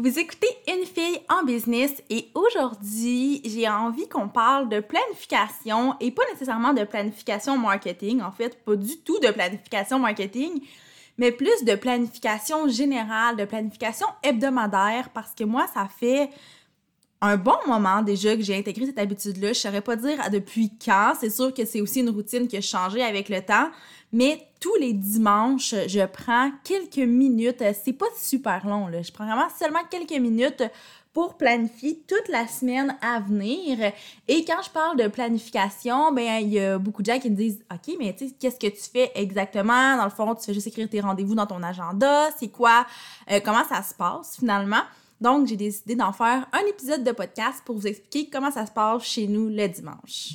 Vous écoutez Une fille en business et aujourd'hui, j'ai envie qu'on parle de planification et pas nécessairement de planification marketing, en fait, pas du tout de planification marketing, mais plus de planification générale, de planification hebdomadaire parce que moi, ça fait un bon moment déjà que j'ai intégré cette habitude-là. Je saurais pas dire depuis quand. C'est sûr que c'est aussi une routine qui a changé avec le temps. Mais tous les dimanches, je prends quelques minutes. C'est pas super long, là. Je prends vraiment seulement quelques minutes pour planifier toute la semaine à venir. Et quand je parle de planification, ben il y a beaucoup de gens qui me disent OK, mais tu sais qu'est-ce que tu fais exactement? Dans le fond, tu fais juste écrire tes rendez-vous dans ton agenda, c'est quoi? Euh, comment ça se passe finalement donc, j'ai décidé d'en faire un épisode de podcast pour vous expliquer comment ça se passe chez nous le dimanche.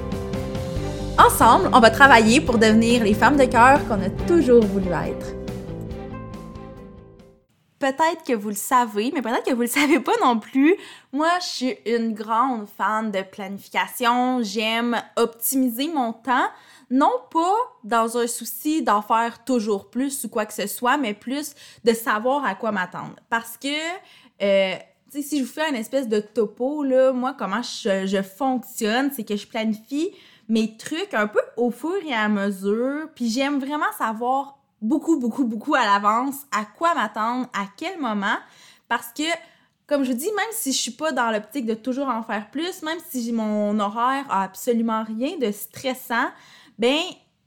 Ensemble, on va travailler pour devenir les femmes de cœur qu'on a toujours voulu être. Peut-être que vous le savez, mais peut-être que vous le savez pas non plus. Moi, je suis une grande fan de planification. J'aime optimiser mon temps, non pas dans un souci d'en faire toujours plus ou quoi que ce soit, mais plus de savoir à quoi m'attendre. Parce que euh, si je vous fais une espèce de topo, là, moi, comment je, fonctionne, c'est que je planifie mes trucs un peu au fur et à mesure, puis j'aime vraiment savoir beaucoup, beaucoup, beaucoup à l'avance à quoi m'attendre, à quel moment, parce que, comme je vous dis, même si je suis pas dans l'optique de toujours en faire plus, même si mon horaire a absolument rien de stressant, ben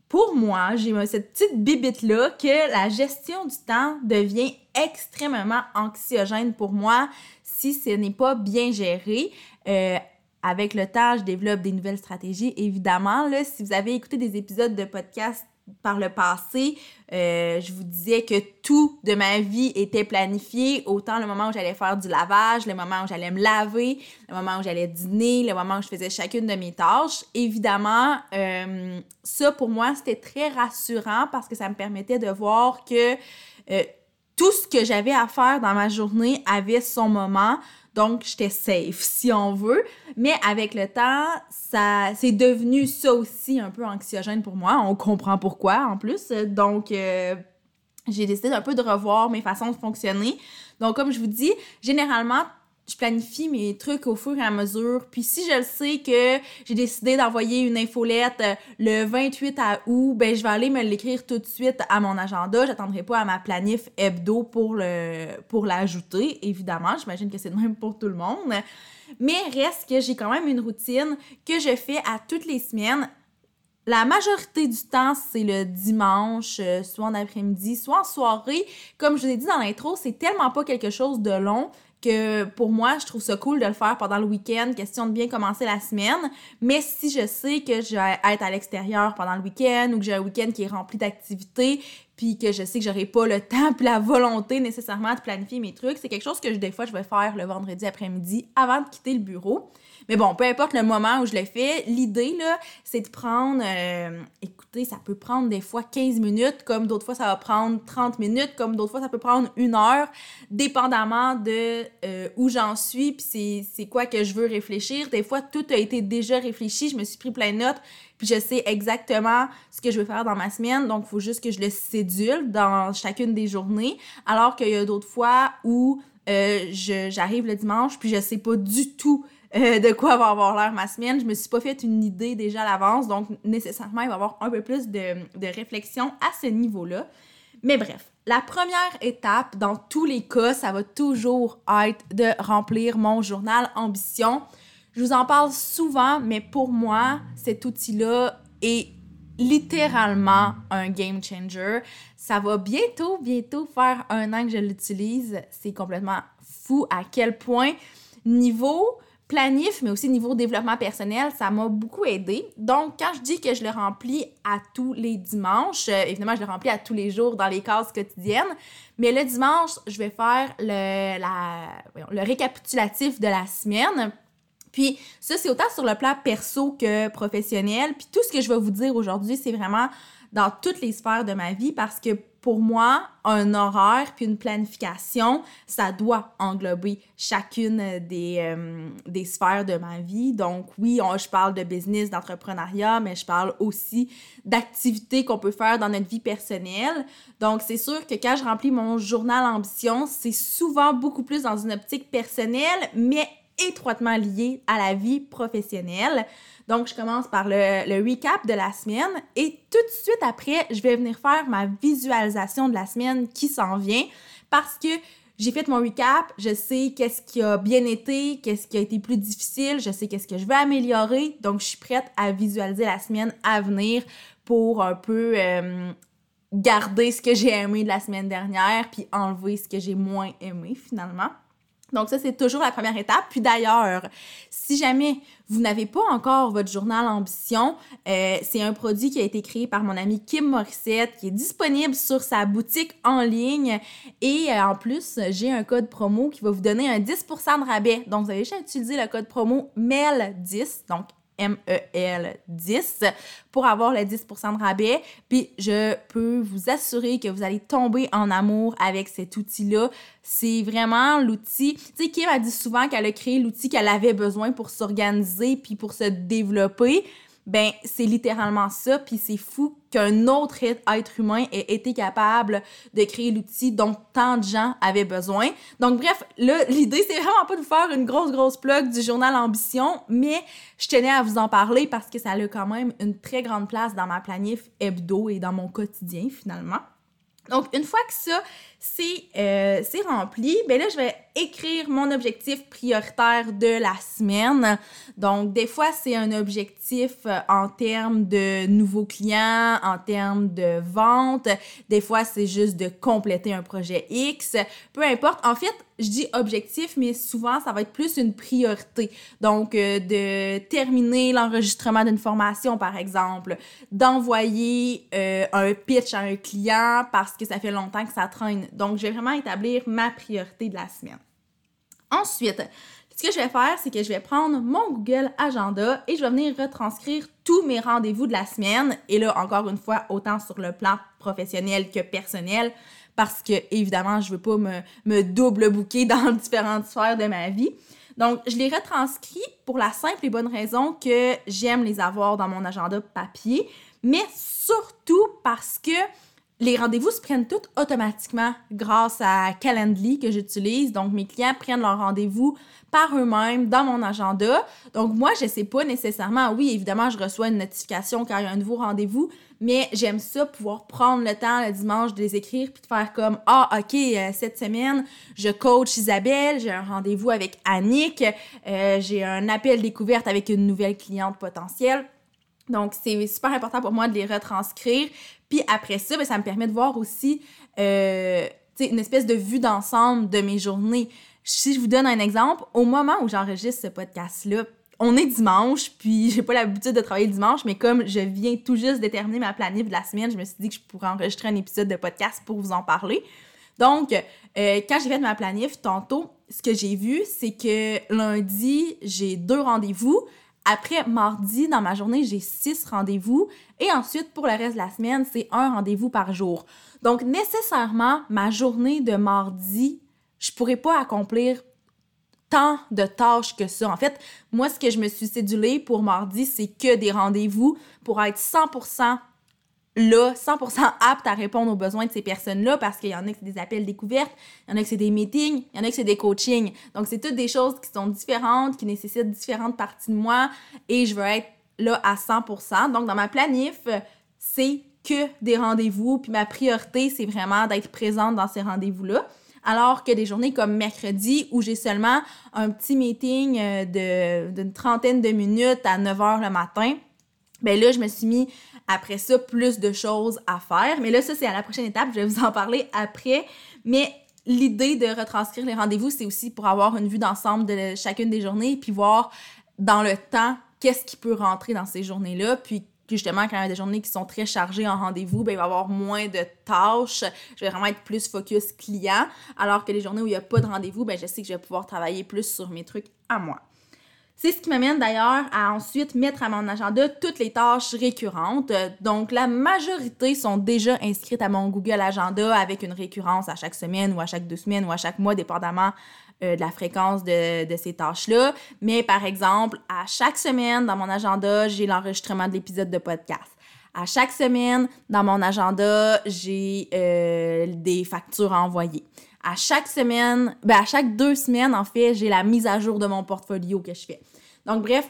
pour moi, j'ai cette petite bibite-là que la gestion du temps devient extrêmement anxiogène pour moi si ce n'est pas bien géré. Euh, avec le temps, je développe des nouvelles stratégies. Évidemment, là, si vous avez écouté des épisodes de podcast par le passé, euh, je vous disais que tout de ma vie était planifié, autant le moment où j'allais faire du lavage, le moment où j'allais me laver, le moment où j'allais dîner, le moment où je faisais chacune de mes tâches. Évidemment, euh, ça pour moi, c'était très rassurant parce que ça me permettait de voir que euh, tout ce que j'avais à faire dans ma journée avait son moment. Donc, j'étais safe, si on veut. Mais avec le temps, ça, c'est devenu ça aussi un peu anxiogène pour moi. On comprend pourquoi, en plus. Donc, euh, j'ai décidé un peu de revoir mes façons de fonctionner. Donc, comme je vous dis, généralement, je planifie mes trucs au fur et à mesure. Puis si je le sais que j'ai décidé d'envoyer une infolette euh, le 28 à août, ben je vais aller me l'écrire tout de suite à mon agenda. J'attendrai pas à ma planif hebdo pour le pour l'ajouter. Évidemment, j'imagine que c'est le même pour tout le monde. Mais reste que j'ai quand même une routine que je fais à toutes les semaines. La majorité du temps, c'est le dimanche, euh, soit en après-midi, soit en soirée. Comme je vous ai dit dans l'intro, c'est tellement pas quelque chose de long pour moi, je trouve ça cool de le faire pendant le week-end, question de bien commencer la semaine. Mais si je sais que je vais être à l'extérieur pendant le week-end ou que j'ai un week-end qui est rempli d'activités, puis que je sais que j'aurai pas le temps puis la volonté nécessairement de planifier mes trucs, c'est quelque chose que des fois je vais faire le vendredi après-midi avant de quitter le bureau. Mais bon, peu importe le moment où je le fais, l'idée, là, c'est de prendre, euh, écoutez, ça peut prendre des fois 15 minutes, comme d'autres fois ça va prendre 30 minutes, comme d'autres fois ça peut prendre une heure, dépendamment de euh, où j'en suis, puis c'est quoi que je veux réfléchir. Des fois, tout a été déjà réfléchi, je me suis pris plein de notes, puis je sais exactement ce que je veux faire dans ma semaine, donc il faut juste que je le sédule dans chacune des journées, alors qu'il y a d'autres fois où euh, j'arrive le dimanche, puis je sais pas du tout euh, de quoi va avoir l'air ma semaine. Je me suis pas fait une idée déjà à l'avance, donc nécessairement, il va y avoir un peu plus de, de réflexion à ce niveau-là. Mais bref, la première étape, dans tous les cas, ça va toujours être de remplir mon journal ambition. Je vous en parle souvent, mais pour moi, cet outil-là est littéralement un game changer. Ça va bientôt, bientôt faire un an que je l'utilise. C'est complètement fou à quel point niveau planif, mais aussi niveau développement personnel, ça m'a beaucoup aidé. Donc, quand je dis que je le remplis à tous les dimanches, euh, évidemment, je le remplis à tous les jours dans les cases quotidiennes, mais le dimanche, je vais faire le, le récapitulatif de la semaine. Puis ça, c'est autant sur le plan perso que professionnel. Puis tout ce que je vais vous dire aujourd'hui, c'est vraiment dans toutes les sphères de ma vie parce que pour moi, un horaire puis une planification, ça doit englober chacune des, euh, des sphères de ma vie. Donc oui, je parle de business, d'entrepreneuriat, mais je parle aussi d'activités qu'on peut faire dans notre vie personnelle. Donc c'est sûr que quand je remplis mon journal ambition, c'est souvent beaucoup plus dans une optique personnelle, mais étroitement liée à la vie professionnelle. Donc, je commence par le, le, recap de la semaine et tout de suite après, je vais venir faire ma visualisation de la semaine qui s'en vient parce que j'ai fait mon recap, je sais qu'est-ce qui a bien été, qu'est-ce qui a été plus difficile, je sais qu'est-ce que je veux améliorer, donc je suis prête à visualiser la semaine à venir pour un peu euh, garder ce que j'ai aimé de la semaine dernière puis enlever ce que j'ai moins aimé finalement. Donc ça, c'est toujours la première étape. Puis d'ailleurs, si jamais vous n'avez pas encore votre journal Ambition, euh, c'est un produit qui a été créé par mon ami Kim Morissette, qui est disponible sur sa boutique en ligne. Et euh, en plus, j'ai un code promo qui va vous donner un 10% de rabais. Donc, vous avez juste à utiliser le code promo MEL10, donc MEL 10 pour avoir le 10% de rabais. Puis je peux vous assurer que vous allez tomber en amour avec cet outil-là. C'est vraiment l'outil. Tu sais, Kim a dit souvent qu'elle a créé l'outil qu'elle avait besoin pour s'organiser puis pour se développer ben c'est littéralement ça, puis c'est fou qu'un autre être humain ait été capable de créer l'outil dont tant de gens avaient besoin. Donc bref, là, l'idée, c'est vraiment pas de faire une grosse, grosse plug du journal Ambition, mais je tenais à vous en parler parce que ça a quand même une très grande place dans ma planif hebdo et dans mon quotidien, finalement. Donc, une fois que ça, c'est euh, rempli, ben là, je vais écrire mon objectif prioritaire de la semaine. Donc, des fois, c'est un objectif euh, en termes de nouveaux clients, en termes de vente. Des fois, c'est juste de compléter un projet X. Peu importe. En fait, je dis objectif, mais souvent, ça va être plus une priorité. Donc, euh, de terminer l'enregistrement d'une formation, par exemple, d'envoyer un pitch à un client parce que ça fait longtemps que ça traîne. Donc, je vais vraiment établir ma priorité de la semaine. Ensuite, ce que je vais faire, c'est que je vais prendre mon Google Agenda et je vais venir retranscrire tous mes rendez-vous de la semaine. Et là, encore une fois, autant sur le plan professionnel que personnel, parce que, évidemment, je veux pas me, me double bouquer dans différentes sphères de ma vie. Donc, je les retranscris pour la simple et bonne raison que j'aime les avoir dans mon agenda papier, mais surtout parce que les rendez-vous se prennent tous automatiquement grâce à Calendly que j'utilise. Donc, mes clients prennent leurs rendez-vous par eux-mêmes dans mon agenda. Donc, moi, je ne sais pas nécessairement. Oui, évidemment, je reçois une notification quand il y a un nouveau rendez-vous, mais j'aime ça pouvoir prendre le temps le dimanche de les écrire puis de faire comme Ah, OK, euh, cette semaine, je coach Isabelle, j'ai un rendez-vous avec Annick, euh, j'ai un appel découverte avec une nouvelle cliente potentielle. Donc, c'est super important pour moi de les retranscrire. Puis après ça, ben, ça me permet de voir aussi euh, une espèce de vue d'ensemble de mes journées. Si je vous donne un exemple, au moment où j'enregistre ce podcast-là, on est dimanche, puis j'ai pas l'habitude de travailler le dimanche, mais comme je viens tout juste déterminer ma planif de la semaine, je me suis dit que je pourrais enregistrer un épisode de podcast pour vous en parler. Donc, euh, quand j'ai fait ma planif tantôt, ce que j'ai vu, c'est que lundi, j'ai deux rendez-vous. Après, mardi, dans ma journée, j'ai six rendez-vous. Et ensuite, pour le reste de la semaine, c'est un rendez-vous par jour. Donc, nécessairement, ma journée de mardi, je pourrais pas accomplir tant de tâches que ça. En fait, moi, ce que je me suis cédulée pour mardi, c'est que des rendez-vous pour être 100% là, 100% apte à répondre aux besoins de ces personnes-là parce qu'il y en a que c'est des appels découvertes, il y en a que c'est des meetings, il y en a que c'est des coachings. Donc, c'est toutes des choses qui sont différentes, qui nécessitent différentes parties de moi et je veux être là à 100%. Donc, dans ma planif, c'est que des rendez-vous, puis ma priorité, c'est vraiment d'être présente dans ces rendez-vous-là. Alors que des journées comme mercredi où j'ai seulement un petit meeting euh, d'une trentaine de minutes à 9 h le matin, ben là, je me suis mis après ça plus de choses à faire. Mais là, ça, c'est à la prochaine étape. Je vais vous en parler après. Mais l'idée de retranscrire les rendez-vous, c'est aussi pour avoir une vue d'ensemble de chacune des journées, puis voir dans le temps qu'est-ce qui peut rentrer dans ces journées-là, puis justement, quand il y a des journées qui sont très chargées en rendez-vous, ben, il va y avoir moins de tâches. Je vais vraiment être plus focus client. Alors que les journées où il n'y a pas de rendez-vous, ben, je sais que je vais pouvoir travailler plus sur mes trucs à moi. C'est ce qui m'amène d'ailleurs à ensuite mettre à mon agenda toutes les tâches récurrentes. Donc, la majorité sont déjà inscrites à mon Google Agenda avec une récurrence à chaque semaine ou à chaque deux semaines ou à chaque mois, dépendamment euh, de la fréquence de, ces tâches-là. Mais par exemple, à chaque semaine, dans mon agenda, j'ai l'enregistrement de l'épisode de podcast. À chaque semaine, dans mon agenda, j'ai euh, des factures à envoyer. À chaque semaine, ben à chaque deux semaines, en fait, j'ai la mise à jour de mon portfolio que je fais. Donc, bref,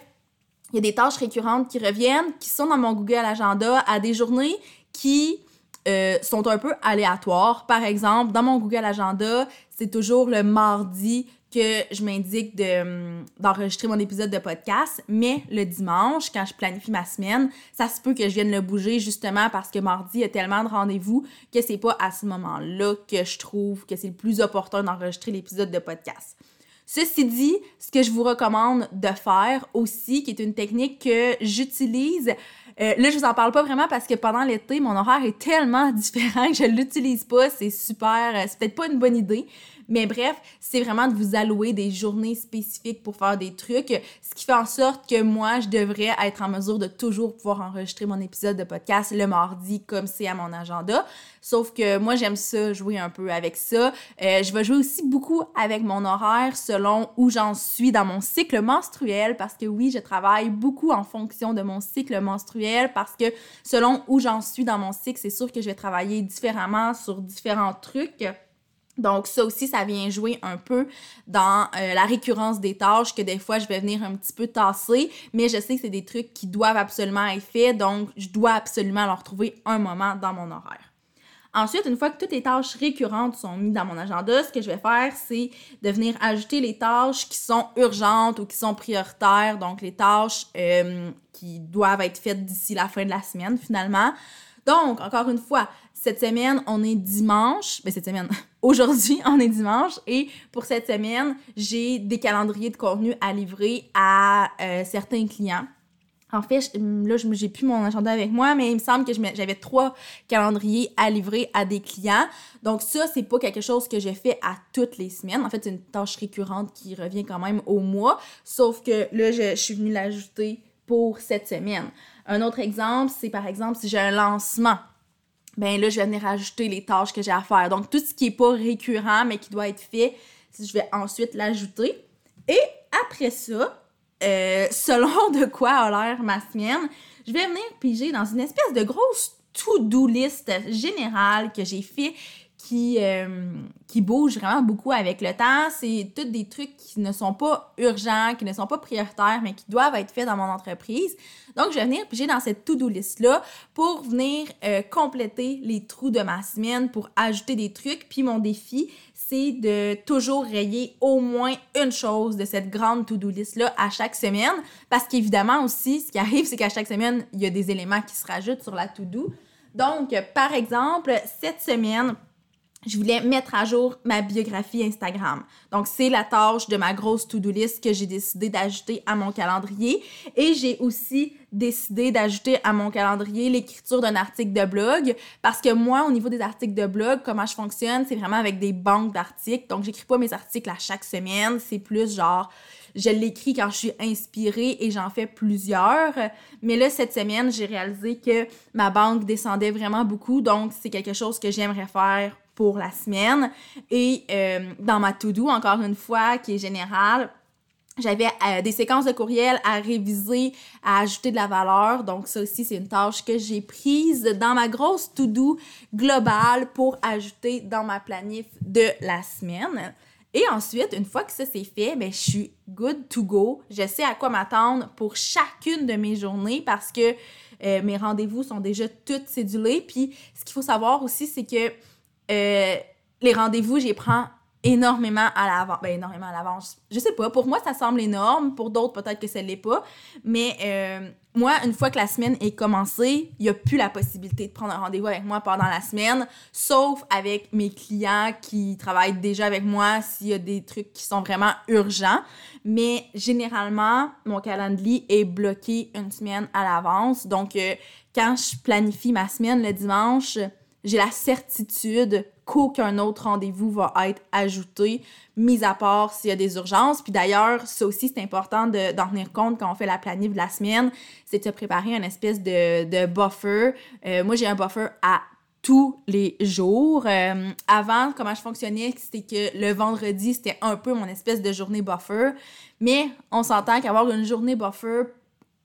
il y a des tâches récurrentes qui reviennent, qui sont dans mon Google Agenda à des journées qui euh, sont un peu aléatoires. Par exemple, dans mon Google Agenda, c'est toujours le mardi que je m'indique hum, d'enregistrer mon épisode de podcast, mais le dimanche, quand je planifie ma semaine, ça se peut que je vienne le bouger justement parce que mardi, il y a tellement de rendez-vous que c'est pas à ce moment-là que je trouve que c'est le plus opportun d'enregistrer l'épisode de podcast. Ceci dit, ce que je vous recommande de faire aussi, qui est une technique que j'utilise, euh, là, je vous en parle pas vraiment parce que pendant l'été, mon horaire est tellement différent que je l'utilise pas. C'est super, euh, c'est peut-être pas une bonne idée. Mais bref, c'est vraiment de vous allouer des journées spécifiques pour faire des trucs, ce qui fait en sorte que moi, je devrais être en mesure de toujours pouvoir enregistrer mon épisode de podcast le mardi comme c'est à mon agenda. Sauf que moi, j'aime ça, jouer un peu avec ça. Euh, je vais jouer aussi beaucoup avec mon horaire selon où j'en suis dans mon cycle menstruel parce que oui, je travaille beaucoup en fonction de mon cycle menstruel parce que selon où j'en suis dans mon cycle, c'est sûr que je vais travailler différemment sur différents trucs. Donc ça aussi, ça vient jouer un peu dans euh, la récurrence des tâches que des fois je vais venir un petit peu tasser, mais je sais que c'est des trucs qui doivent absolument être faits, donc je dois absolument leur trouver un moment dans mon horaire. Ensuite, une fois que toutes les tâches récurrentes sont mises dans mon agenda, ce que je vais faire, c'est de venir ajouter les tâches qui sont urgentes ou qui sont prioritaires, donc les tâches euh, qui doivent être faites d'ici la fin de la semaine finalement. Donc, encore une fois, cette semaine, on est dimanche. Mais ben, cette semaine, aujourd'hui, on est dimanche. Et pour cette semaine, j'ai des calendriers de contenu à livrer à euh, certains clients. En fait, là, j'ai plus mon agenda avec moi, mais il me semble que j'avais trois calendriers à livrer à des clients. Donc ça, c'est pas quelque chose que je fais à toutes les semaines. En fait, c'est une tâche récurrente qui revient quand même au mois. Sauf que là, je suis venue l'ajouter pour cette semaine. Un autre exemple, c'est par exemple si j'ai un lancement ben là, je vais venir rajouter les tâches que j'ai à faire. Donc, tout ce qui n'est pas récurrent, mais qui doit être fait, je vais ensuite l'ajouter. Et après ça, euh, selon de quoi a l'air ma semaine, je vais venir piger dans une espèce de grosse to-do list générale que j'ai fait qui, euh, qui bouge vraiment beaucoup avec le temps. C'est tous des trucs qui ne sont pas urgents, qui ne sont pas prioritaires, mais qui doivent être faits dans mon entreprise. Donc, je vais venir piger dans cette to-do list-là pour venir euh, compléter les trous de ma semaine, pour ajouter des trucs. Puis mon défi, c'est de toujours rayer au moins une chose de cette grande to-do list-là à chaque semaine. Parce qu'évidemment aussi, ce qui arrive, c'est qu'à chaque semaine, il y a des éléments qui se rajoutent sur la to-do. Donc, par exemple, cette semaine, je voulais mettre à jour ma biographie Instagram. Donc, c'est la tâche de ma grosse to-do list que j'ai décidé d'ajouter à mon calendrier. Et j'ai aussi décidé d'ajouter à mon calendrier l'écriture d'un article de blog parce que moi, au niveau des articles de blog, comment je fonctionne, c'est vraiment avec des banques d'articles. Donc, j'écris pas mes articles à chaque semaine. C'est plus genre, je l'écris quand je suis inspirée et j'en fais plusieurs. Mais là, cette semaine, j'ai réalisé que ma banque descendait vraiment beaucoup. Donc, c'est quelque chose que j'aimerais faire pour la semaine. Et euh, dans ma to-do, encore une fois, qui est générale, j'avais euh, des séquences de courriels à réviser, à ajouter de la valeur. Donc ça aussi, c'est une tâche que j'ai prise dans ma grosse to-do globale pour ajouter dans ma planif de la semaine. Et ensuite, une fois que ça c'est fait, ben, je suis good to go. Je sais à quoi m'attendre pour chacune de mes journées parce que euh, mes rendez-vous sont déjà toutes cédulés. Puis ce qu'il faut savoir aussi, c'est que euh, les rendez-vous, j'y prends énormément à l'avance. Ben, énormément à l'avance. Je sais pas. Pour moi, ça semble énorme. Pour d'autres, peut-être que ça l'est pas. Mais euh, moi, une fois que la semaine est commencée, il n'y a plus la possibilité de prendre un rendez-vous avec moi pendant la semaine, sauf avec mes clients qui travaillent déjà avec moi s'il y a des trucs qui sont vraiment urgents. Mais généralement, mon calendrier est bloqué une semaine à l'avance. Donc, euh, quand je planifie ma semaine le dimanche, j'ai la certitude qu'aucun autre rendez-vous va être ajouté, mis à part s'il y a des urgences. Puis d'ailleurs, ça aussi, c'est important d'en tenir compte quand on fait la planif de la semaine, c'est de se préparer une espèce de, de buffer. Euh, moi, j'ai un buffer à tous les jours. Euh, avant, comment je fonctionnais, c'était que le vendredi, c'était un peu mon espèce de journée buffer. Mais on s'entend qu'avoir une journée buffer,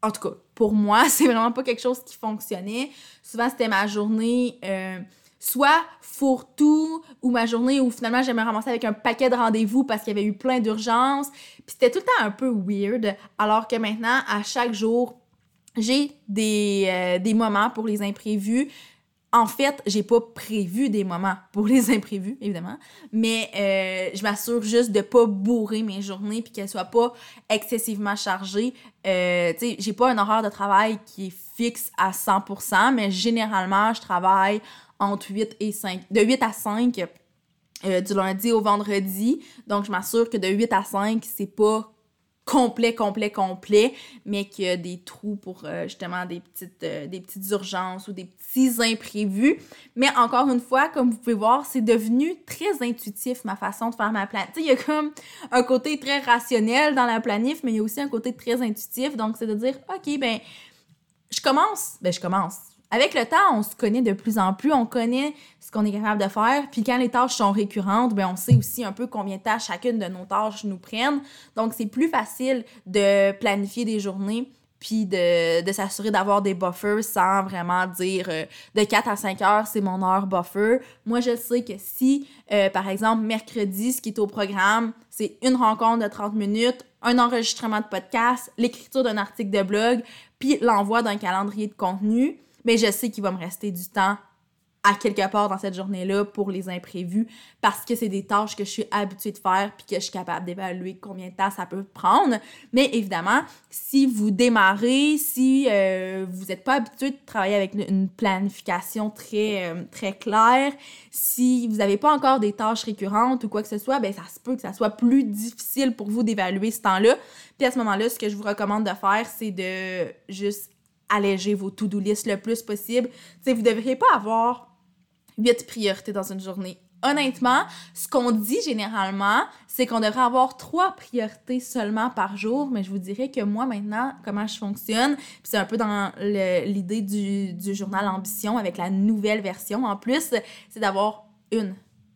en tout cas, pour moi, c'est vraiment pas quelque chose qui fonctionnait. Souvent, c'était ma journée euh, soit fourre-tout ou ma journée où finalement j'allais me ramasser avec un paquet de rendez-vous parce qu'il y avait eu plein d'urgences. Puis c'était tout le temps un peu weird. Alors que maintenant, à chaque jour, j'ai des, euh, des moments pour les imprévus. En fait, j'ai pas prévu des moments pour les imprévus, évidemment, mais euh, je m'assure juste de pas bourrer mes journées puis qu'elles soient pas excessivement chargées. Euh, tu sais, j'ai pas un horaire de travail qui est fixe à 100%, mais généralement, je travaille entre 8 et 5, de 8 à 5 euh, du lundi au vendredi. Donc, je m'assure que de 8 à 5, c'est pas complet, complet, complet, mais qu'il y a des trous pour euh, justement des petites, euh, des petites urgences ou des petits imprévus. Mais encore une fois, comme vous pouvez voir, c'est devenu très intuitif ma façon de faire ma planif. Il y a comme un côté très rationnel dans la planif, mais il y a aussi un côté très intuitif. Donc, c'est de dire, OK, ben, je commence, ben, je commence avec le temps, on se connaît de plus en plus, on connaît ce qu'on est capable de faire. Puis quand les tâches sont récurrentes, ben on sait aussi un peu combien de tâches chacune de nos tâches nous prennent. Donc c'est plus facile de planifier des journées puis de, de s'assurer d'avoir des buffers sans vraiment dire euh, de 4 à 5 heures, c'est mon heure buffer. Moi, je sais que si, euh, par exemple, mercredi, ce qui est au programme, c'est une rencontre de 30 minutes, un enregistrement de podcast, l'écriture d'un article de blog, puis l'envoi d'un calendrier de contenu, mais je sais qu'il va me rester du temps à quelque part dans cette journée-là pour les imprévus parce que c'est des tâches que je suis habituée de faire puis que je suis capable d'évaluer combien de temps ça peut prendre. Mais évidemment, si vous démarrez, si euh, vous n'êtes pas habitué de travailler avec une planification très, euh, très claire, si vous n'avez pas encore des tâches récurrentes ou quoi que ce soit, ben ça se peut que ça soit plus difficile pour vous d'évaluer ce temps-là. Puis à ce moment-là, ce que je vous recommande de faire, c'est de juste alléger vos to-do list le plus possible. vous ne devriez pas avoir huit priorités dans une journée. Honnêtement, ce qu'on dit généralement, c'est qu'on devrait avoir trois priorités seulement par jour, mais je vous dirais que moi maintenant, comment je fonctionne, c'est un peu dans l'idée du, du journal Ambition avec la nouvelle version en plus, c'est d'avoir une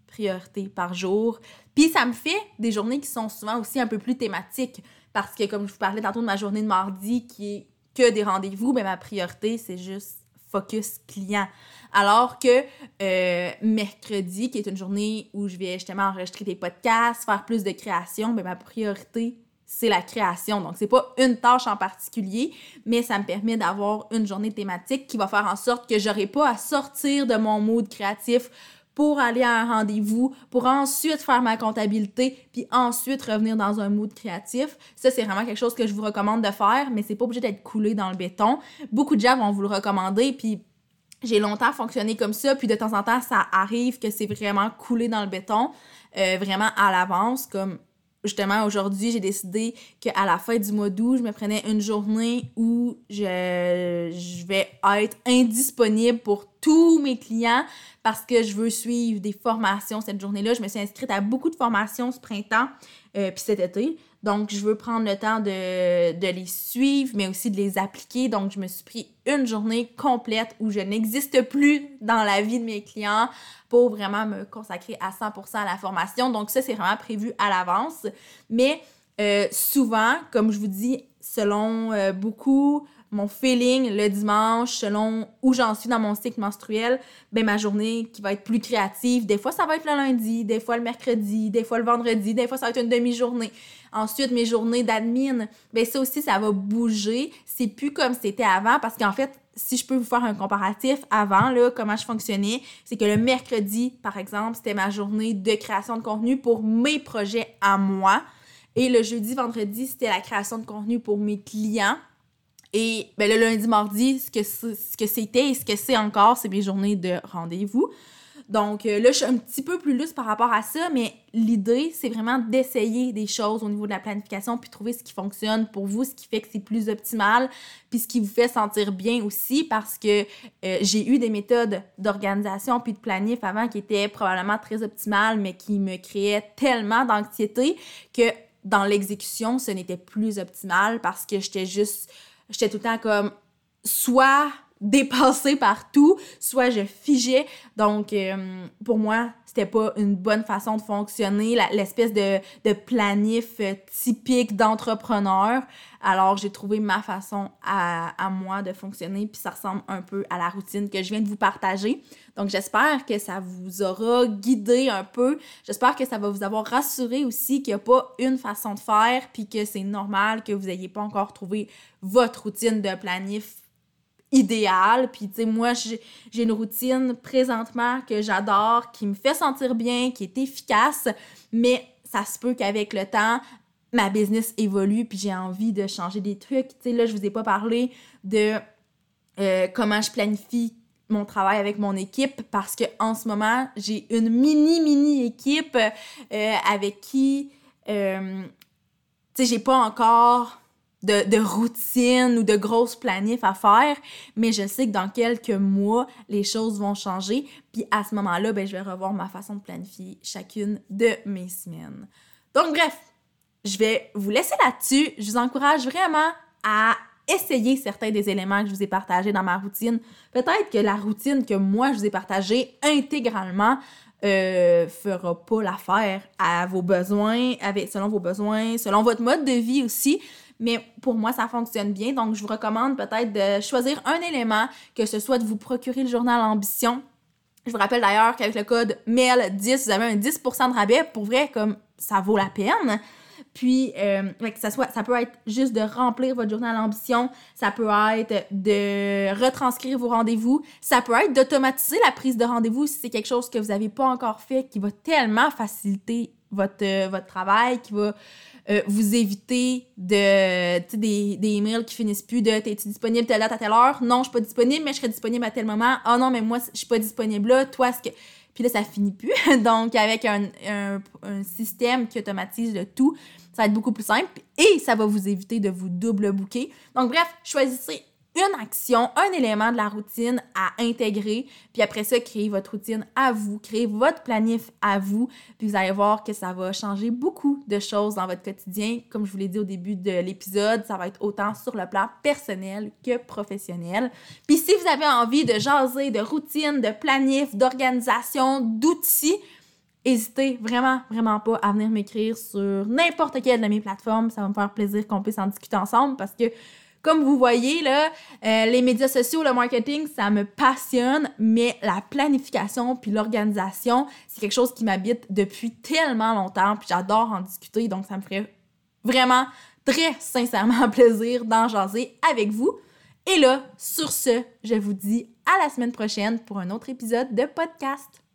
priorité par jour. Puis ça me fait des journées qui sont souvent aussi un peu plus thématiques parce que comme je vous parlais tantôt de ma journée de mardi qui est que des rendez-vous, mais ma priorité, c'est juste focus client. Alors que euh, mercredi, qui est une journée où je vais justement enregistrer des podcasts, faire plus de création, ben ma priorité, c'est la création. Donc, c'est pas une tâche en particulier, mais ça me permet d'avoir une journée thématique qui va faire en sorte que j'aurai pas à sortir de mon mode créatif pour aller à un rendez-vous, pour ensuite faire ma comptabilité, puis ensuite revenir dans un mood créatif. Ça, c'est vraiment quelque chose que je vous recommande de faire, mais c'est pas obligé d'être coulé dans le béton. Beaucoup de gens vont vous le recommander, puis j'ai longtemps fonctionné comme ça, puis de temps en temps, ça arrive que c'est vraiment coulé dans le béton, euh, vraiment à l'avance, comme justement, aujourd'hui, j'ai décidé qu'à la fin du mois d'août, je me prenais une journée où je, vais être indisponible pour tous mes clients parce que je veux suivre des formations cette journée-là. Je me suis inscrite à beaucoup de formations ce printemps euh, puis cet été. Donc, je veux prendre le temps de, les suivre, mais aussi de les appliquer. Donc, je me suis pris une journée complète où je n'existe plus dans la vie de mes clients pour vraiment me consacrer à 100% à la formation. Donc, ça, c'est vraiment prévu à l'avance. Mais euh, souvent, comme je vous dis, selon euh, beaucoup mon feeling le dimanche, selon où j'en suis dans mon cycle menstruel, ben ma journée qui va être plus créative. Des fois, ça va être le lundi, des fois le mercredi, des fois le vendredi, des fois ça va être une demi-journée. Ensuite, mes journées d'admin, ben ça aussi, ça va bouger. C'est plus comme c'était avant parce qu'en fait, si je peux vous faire un comparatif avant, là, comment je fonctionnais, c'est que le mercredi, par exemple, c'était ma journée de création de contenu pour mes projets à moi. Et le jeudi, vendredi, c'était la création de contenu pour mes clients. Et ben, le lundi, mardi, ce que, c'était et ce que c'est encore, c'est mes journées de rendez-vous. Donc euh, là, je suis un petit peu plus lousse par rapport à ça, mais l'idée, c'est vraiment d'essayer des choses au niveau de la planification, puis trouver ce qui fonctionne pour vous, ce qui fait que c'est plus optimal, puis ce qui vous fait sentir bien aussi, parce que euh, j'ai eu des méthodes d'organisation puis de planif avant qui étaient probablement très optimales, mais qui me créaient tellement d'anxiété que dans l'exécution, ce n'était plus optimal parce que j'étais juste, j'étais tout le temps comme soit dépassée par tout, soit je figeais. Donc, euh, pour moi, c'était pas une bonne façon de fonctionner, l'espèce de, de, planif euh, typique d'entrepreneur. Alors, j'ai trouvé ma façon à, à, moi de fonctionner, puis ça ressemble un peu à la routine que je viens de vous partager. Donc, j'espère que ça vous aura guidé un peu. J'espère que ça va vous avoir rassuré aussi qu'il n'y a pas une façon de faire, puis que c'est normal que vous n'ayez pas encore trouvé votre routine de planif idéal. Puis, tu sais, moi, j'ai une routine présentement que j'adore, qui me fait sentir bien, qui est efficace, mais ça se peut qu'avec le temps, ma business évolue, puis j'ai envie de changer des trucs. Tu sais, là, je vous ai pas parlé de euh, comment je planifie mon travail avec mon équipe parce que en ce moment, j'ai une mini, mini équipe euh, avec qui, euh, tu sais, j'ai pas encore de, routine ou de grosses planifs à faire, mais je sais que dans quelques mois, les choses vont changer. Puis à ce moment-là, ben, je vais revoir ma façon de planifier chacune de mes semaines. Donc bref, je vais vous laisser là-dessus. Je vous encourage vraiment à essayer certains des éléments que je vous ai partagés dans ma routine. Peut-être que la routine que moi je vous ai partagée intégralement euh, fera pas l'affaire à vos besoins, selon vos besoins, selon votre mode de vie aussi. Mais pour moi, ça fonctionne bien. Donc, je vous recommande peut-être de choisir un élément, que ce soit de vous procurer le journal Ambition. Je vous rappelle d'ailleurs qu'avec le code MEL10, vous avez un 10% de rabais. Pour vrai, comme ça vaut la peine. Puis, euh, que ça, soit, ça peut être juste de remplir votre journal Ambition, ça peut être de retranscrire vos rendez-vous, ça peut être d'automatiser la prise de rendez-vous si c'est quelque chose que vous n'avez pas encore fait, qui va tellement faciliter votre, euh, votre travail, qui va euh, vous éviter de, des, des emails qui finissent plus de t'es-tu disponible telle date à telle heure? Non, je suis pas disponible, mais je serai disponible à tel moment. Ah non, mais moi, je suis pas disponible là. Toi, ce que. Puis là, ça finit plus. Donc, avec un, un, un, système qui automatise le tout, ça va être beaucoup plus simple et ça va vous éviter de vous double booker. Donc, bref, choisissez une action, un élément de la routine à intégrer, puis après ça, créez votre routine à vous, créez votre planif à vous, puis vous allez voir que ça va changer beaucoup de choses dans votre quotidien. Comme je vous l'ai dit au début de l'épisode, ça va être autant sur le plan personnel que professionnel. Puis si vous avez envie de jaser de routine, de planif, d'organisation, d'outils, N'hésitez vraiment, vraiment pas à venir m'écrire sur n'importe quelle de mes plateformes. Ça va me faire plaisir qu'on puisse en discuter ensemble parce que comme vous voyez, euh, les médias sociaux, le marketing, ça me passionne, mais la planification puis l'organisation, c'est quelque chose qui m'habite depuis tellement longtemps, puis j'adore en discuter, donc ça me ferait vraiment très sincèrement plaisir d'en jaser avec vous. Et là, sur ce, je vous dis à la semaine prochaine pour un autre épisode de podcast.